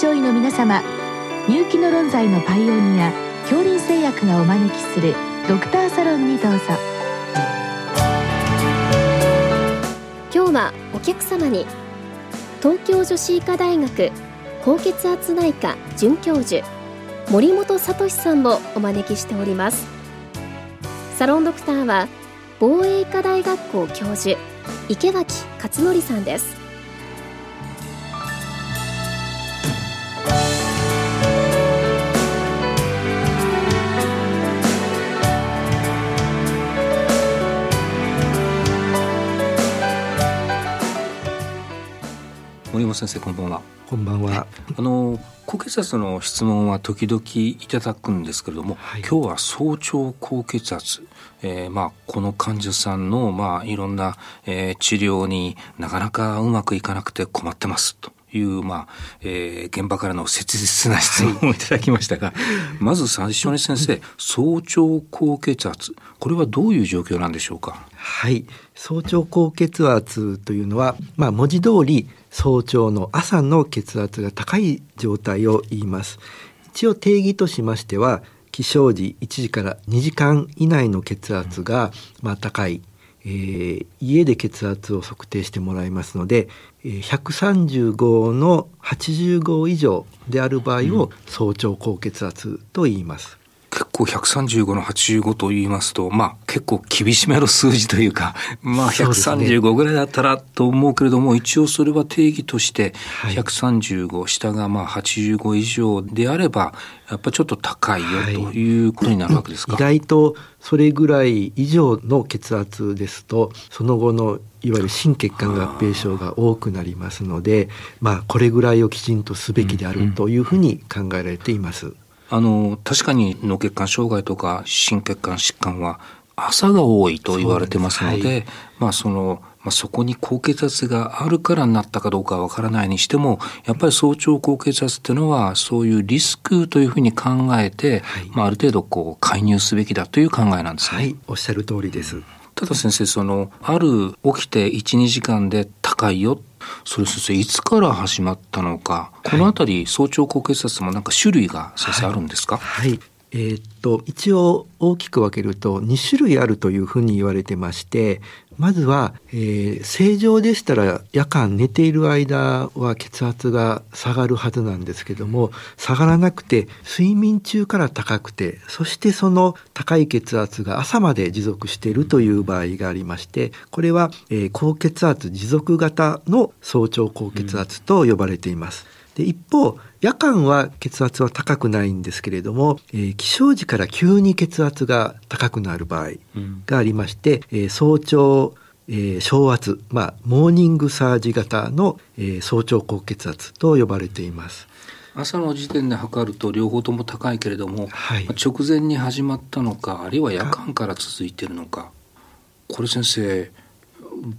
症医の皆様入気の論剤のパイオニア恐林製薬がお招きするドクターサロンにどうぞ。今日はお客様に東京女子医科大学高血圧内科准教授森本聡さんをお招きしております。サロンドクターは防衛医科大学校教授池脇勝則さんです。森本先生こんばんは。こんばんは。あの高血圧の質問は時々いただくんですけれども、はい、今日は早朝高血圧。えー、まあこの患者さんのまあいろんな、えー、治療になかなかうまくいかなくて困ってます。という、まあ、えー、現場からの切実な質問をいただきましたが、まず最初に先生、早朝高血圧、これはどういう状況なんでしょうか？はい。早朝高血圧というのは、まあ、文字通り早朝の朝の血圧が高い状態を言います。一応定義としましては、起床時1時から2時間以内の血圧が、まあ、高い、えー、家で血圧を測定してもらいますので135の85以上である場合を早朝高血圧と言います。結構135の85と言いますと、まあ結構厳しめの数字というか、まあ135ぐらいだったらと思うけれども、ね、一応それは定義として135、はい、下がまあ85以上であれば、やっぱちょっと高いよということになるわけですか、はい、意外とそれぐらい以上の血圧ですと、その後のいわゆる心血管合併症が多くなりますので、まあこれぐらいをきちんとすべきであるというふうに考えられています。うんうんあの、確かに脳血管障害とか心血管疾患は朝が多いと言われてますので、ではい、まあその、まあ、そこに高血圧があるからなったかどうかはわからないにしても、やっぱり早朝高血圧っていうのは、そういうリスクというふうに考えて、はい、まあ、ある程度こう介入すべきだという考えなんですね。はい、おっしゃる通りです。ただ先生、その、ある起きて1、2時間で高いよ。それ先生、いつから始まったのか、このあたり、早朝高血圧もなんか種類が先生あるんですか、はい、はい。えー、っと一応大きく分けると2種類あるというふうに言われてましてまずは、えー、正常でしたら夜間寝ている間は血圧が下がるはずなんですけども下がらなくて睡眠中から高くてそしてその高い血圧が朝まで持続しているという場合がありましてこれは、えー、高血圧持続型の早朝高血圧と呼ばれています。で一方夜間は血圧は高くないんですけれども、えー、起床時から急に血圧が高くなる場合がありまして、うん、えー、早朝えー、昇圧、まあ、モーニングサージ型の、えー、早朝高血圧と呼ばれています。朝の時点で測ると両方とも高いけれども、はい、直前に始まったのかあるいは夜間から続いているのかこれ先生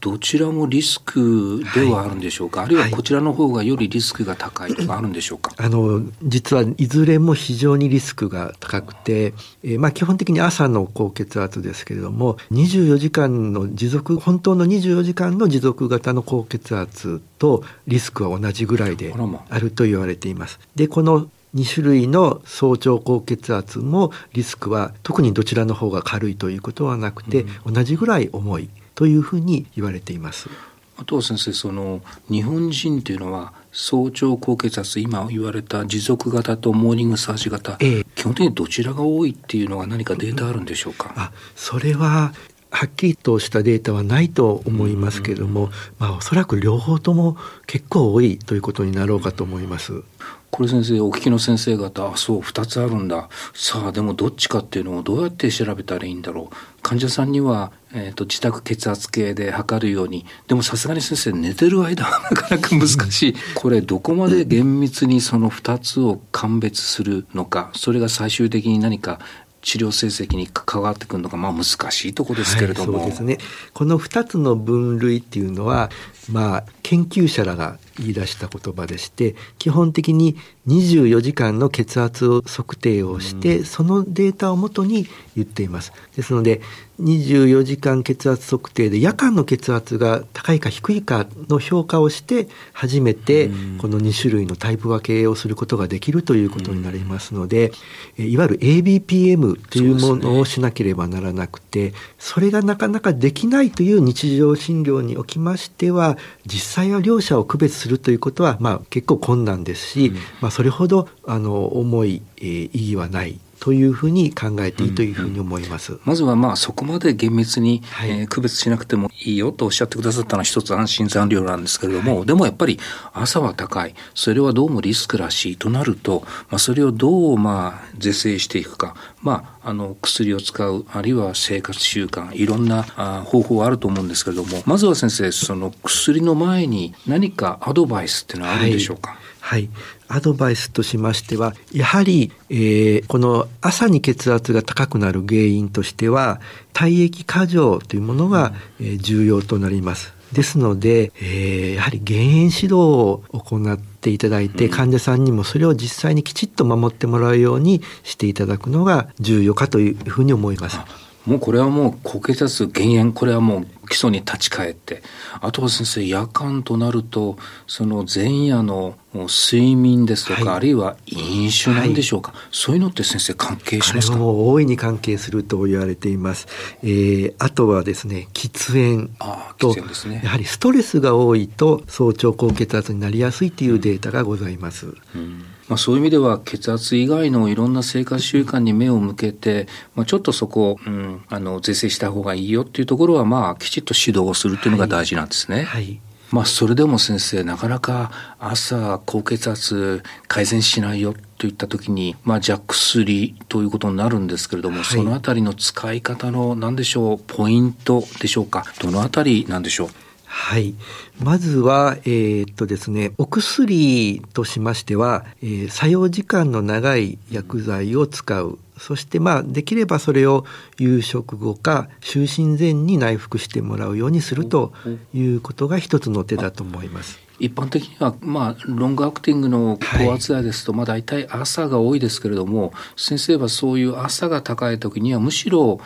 どちらもリスクではあるんでしょうか、はい、あるいはこちらの方がよりリスクが高いとかあるんでしょうか、あの実はいずれも非常にリスクが高くて、えー、まあ、基本的に朝の高血圧ですけれども24時間の持続本当の24時間の持続型の高血圧とリスクは同じぐらいであると言われています。でこの2種類の早朝高血圧もリスクは特にどちらの方が軽いということはなくて、うん、同じぐらい重いというふうに言われています。あとは先生その日本人というのは早朝高血圧今言われた持続型とモーニングサージ型、ええ、基本的にどちらが多いっていうのは何かデータあるんでしょうか、あそれははっきりとしたデータはないと思いますけれども、まあ、おそらく両方とも結構多いということになろうかと思います。これ先生お聞きの先生方あそう2つあるんだ。さあでもどっちかっていうのをどうやって調べたらいいんだろう？患者さんには、えーと、自宅血圧計で測るようにでもさすがに先生寝てる間はなかなか難しい。これどこまで厳密にその2つを鑑別するのかそれが最終的に何か治療成績に関わってくるのがまあ難しいところですけれども、はい、そうですね。この2つの分類っていうのはまあ研究者らが言い出した言葉でして基本的に24時間の血圧を測定をして、うん、そのデータをもとに言っています。ですので24時間血圧測定で夜間の血圧が高いか低いかの評価をして初めてこの2種類のタイプ分けをすることができるということになりますので、いわゆる ABPM というものをしなければならなくてそれがなかなかできないという日常診療におきましては実際は両者を区別するということは、まあ、結構困難ですし、まあ、それほどあの重い、えー、意義はないというふうに考えていいというふうに思います。うんうん、まずはまあそこまで厳密に、はい、えー、区別しなくてもいいよとおっしゃってくださったのは一つ安心残量なんですけれども、はい、でもやっぱり朝は高い、それはどうもリスクらしいとなると、まあ、それをどうまあ是正していくか、まあ、あの薬を使う、あるいは生活習慣、いろんなあ方法はあると思うんですけれども、まずは先生、その薬の前に何かアドバイスっていうのはあるんでしょうか、はいはい。アドバイスとしましては、やはり、えー、この朝に血圧が高くなる原因としては、体液過剰というものが、えー、重要となります。ですので、えー、やはり減塩指導を行っていただいて、患者さんにもそれを実際にきちっと守ってもらうようにしていただくのが重要かというふうに思います。もうこれはもう高血圧減塩これはもう基礎に立ち返ってあとは先生夜間となるとその前夜の睡眠ですとか、はい、あるいは飲酒なんでしょうか、はい、そういうのって先生関係しますか？もう大いに関係すると言われています、えー、あとはですね喫煙とですね、やはりストレスが多いと早朝高血圧になりやすいというデータがございます、うんまあ、そういう意味では血圧以外のいろんな生活習慣に目を向けて、まあ、ちょっとそこを、うん、あの是正した方がいいよっていうところは、まあ、きちっと指導をするっていうのが大事なんですね。はい、はいまあ、それでも先生なかなか朝高血圧改善しないよといった時に、まあ、じゃあ薬ということになるんですけれども、はい、そのあたりの使い方の何でしょうポイントでしょうか？どのあたりなんでしょう？はい。まずは、えー、っとですね、お薬としましては、えー、作用時間の長い薬剤を使う。そしてまあできればそれを夕食後か就寝前に内服してもらうようにするということが一つの手だと思います。一般的には、まあ、ロングアクティングの高圧剤ですと、はい、まあ、大体朝が多いですけれども先生はそういう朝が高い時にはむしろ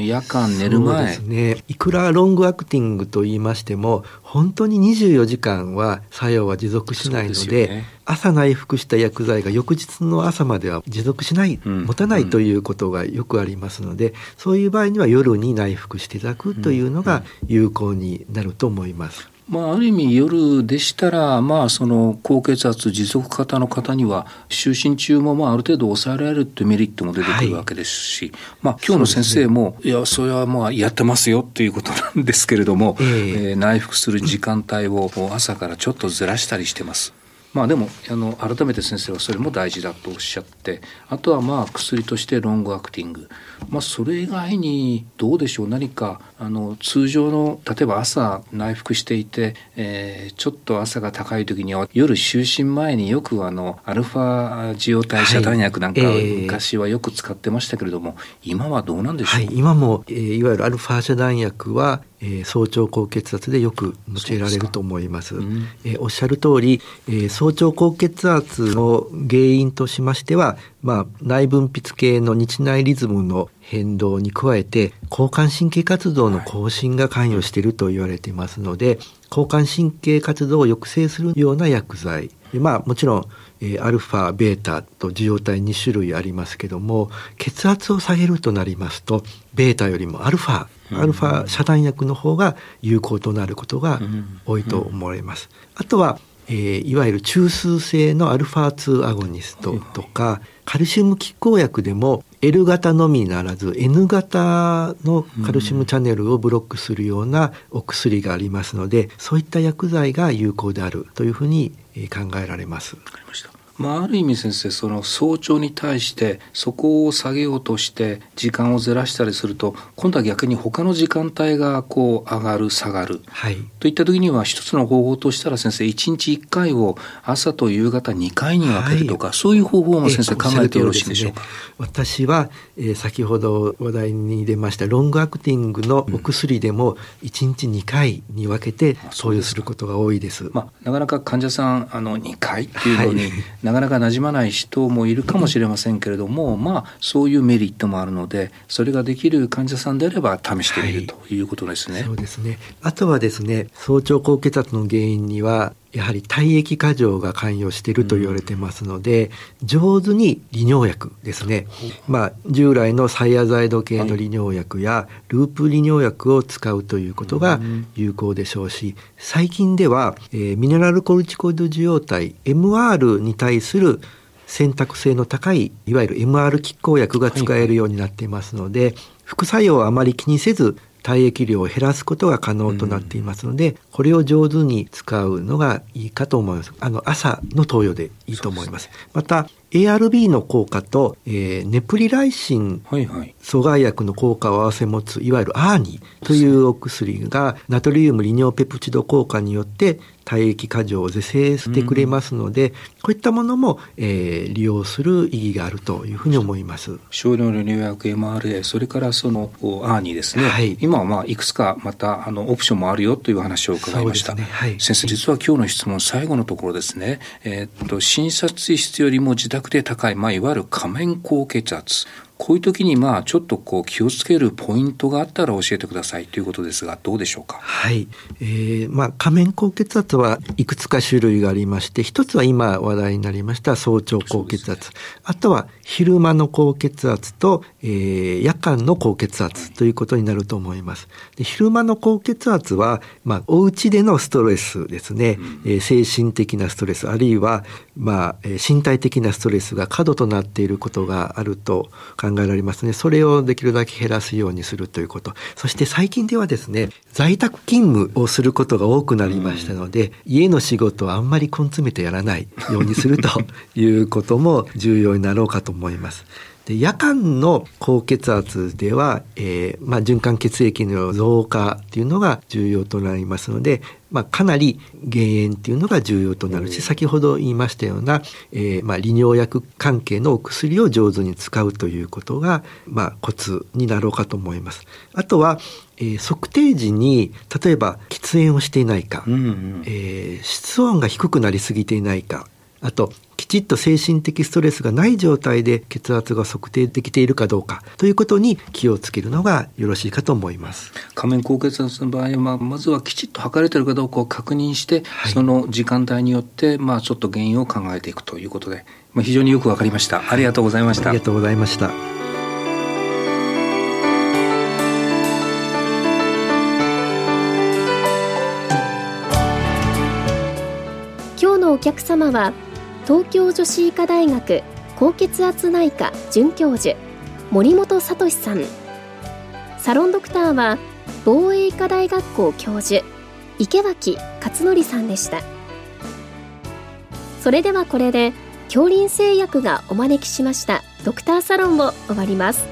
夜間寝る前ねいくらロングアクティングと言いましても本当に24時間は作用は持続しないので、ね、朝内服した薬剤が翌日の朝までは持続しない、うん、持たないということがよくありますので、うん、そういう場合には夜に内服していただくというのが有効になると思います。まあ、ある意味夜でしたら、まあ、その高血圧持続型の方には就寝中もまあある程度抑えられるというメリットも出てくるわけですし、はい、まあ、今日の先生も、ね、いやそれはまあやってますよっていうことなんですけれども、えー、えー、内服する時間帯を朝からちょっとずらしたりしてます。まあでもあの改めて先生はそれも大事だとおっしゃってあとはまあ薬としてロングアクティング、まあ、それ以外にどうでしょう。何かあの通常の例えば朝内服していて、えー、ちょっと朝が高い時には夜就寝前によくあのアルファ受容体遮断薬なんか昔はよく使ってましたけれども、はいえー、今はどうなんでしょう、はい、今も、えー、いわゆるアルファ遮断薬はえー、早朝高血圧でよく用いられると思います。すうん、えー、おっしゃる通り、えー、早朝高血圧の原因としましては、まあ、内分泌系の日内リズムの変動に加えて交感神経活動の更新が関与していると言われていますので、交感神経活動を抑制するような薬剤まあもちろん、えー、アルファベータと受容体2種類ありますけども血圧を下げるとなりますとベータよりもアルファアルファ遮断薬の方が有効となることが多いと思われます。あとは、えー、いわゆる中枢性のアルファ2アゴニストとか、カルシウム拮抗薬でも L 型のみならず N 型のカルシウムチャネルをブロックするようなお薬がありますのでそういった薬剤が有効であるというふうに考えられます。わかりましたまあ、ある意味先生その早朝に対してそこを下げようとして時間をずらしたりすると今度は逆に他の時間帯がこう上がる下がる、はい、といった時には一つの方法としたら先生1日1回を朝と夕方2回に分けるとか、はい、そういう方法も先生考えてよろしいでしょうか、ね、私は、えー、先ほど話題に出ましたロングアクティングのお薬でも1日2回に分けて投与することが多いです。まあ、なかなか患者さんあの2回っていうのに、はいなかなか馴染まない人もいるかもしれませんけれども、まあそういうメリットもあるのでそれができる患者さんであれば試してみる、ということですね。そうですね。あとはですね早朝高血圧の原因にはやはり体液過剰が関与していると言われてますので、うん、上手に利尿薬ですね、まあ、従来のサイアザイド系の利尿薬やループ利尿薬を使うということが有効でしょうし最近では、えー、ミネラルコルチコイド受容体 MR に対する選択性の高いいわゆる MR 拮抗薬が使えるようになっていますので、副作用をあまり気にせず体液量を減らすことが可能となっていますので、うん、これを上手に使うのがいいかと思います。あの朝の投与でいいと思います。すね、また ARB の効果と、えー、ネプリライシン阻害薬の効果を併せ持ついわゆるアーニというお薬がナトリウム利尿ペプチド効果によって体液過剰を是正してくれますので、うん、こういったものも、えー、利用する意義があるというふうに思います。少量の入薬 MRA それからそのアーニーですね、はい、今はまあいくつかまたあのオプションもあるよという話を伺いました、ね。はい、先生実は今日の質問最後のところですね、えー、っと診察室よりも自宅で高い、まあ、いわゆる仮面高血圧。こういう時にまあちょっとこう気をつけるポイントがあったら教えてくださいということですがどうでしょうか？はい、えー、まあ仮面高血圧はいくつか種類がありまして一つは今話題になりました早朝高血圧、ね、あとは昼間の高血圧と、えー、夜間の高血圧ということになると思います。で昼間の高血圧はまあお家でのストレスですね、うん、えー、精神的なストレス。あるいはまあ身体的なストレスが過度となっていることがあると考考えられますね。それをできるだけ減らすようにするということ。そして最近ではですね、在宅勤務をすることが多くなりましたので、家の仕事はあんまり根詰めてやらないようにするということも重要になろうかと思います。で夜間の高血圧では、えーまあ、循環血液の増加っていうのが重要となりますので、まあ、かなり減塩っていうのが重要となるし、先ほど言いましたような、えー、まあ、利尿薬関係のお薬を上手に使うということが、まあ、コツになろうかと思います。あとは、えー、測定時に例えば喫煙をしていないか、うんうん、えー、室温が低くなりすぎていないかあときちっと精神的ストレスがない状態で血圧が測定できているかどうかということに気をつけるのがよろしいかと思います。仮面高血圧の場合はまずはきちっと測れてるかどうかを確認して、はい、その時間帯によってまあちょっと原因を考えていくということで、まあ、非常によくわかりました。ありがとうございました、ありがとうございました。今日のお客様は東京女子医科大学高血圧内科准教授森本聡さん。サロンドクターは防衛医科大学校教授池脇勝則さんでした。それではこれで恐林製薬がお招きしましたドクターサロンを終わります。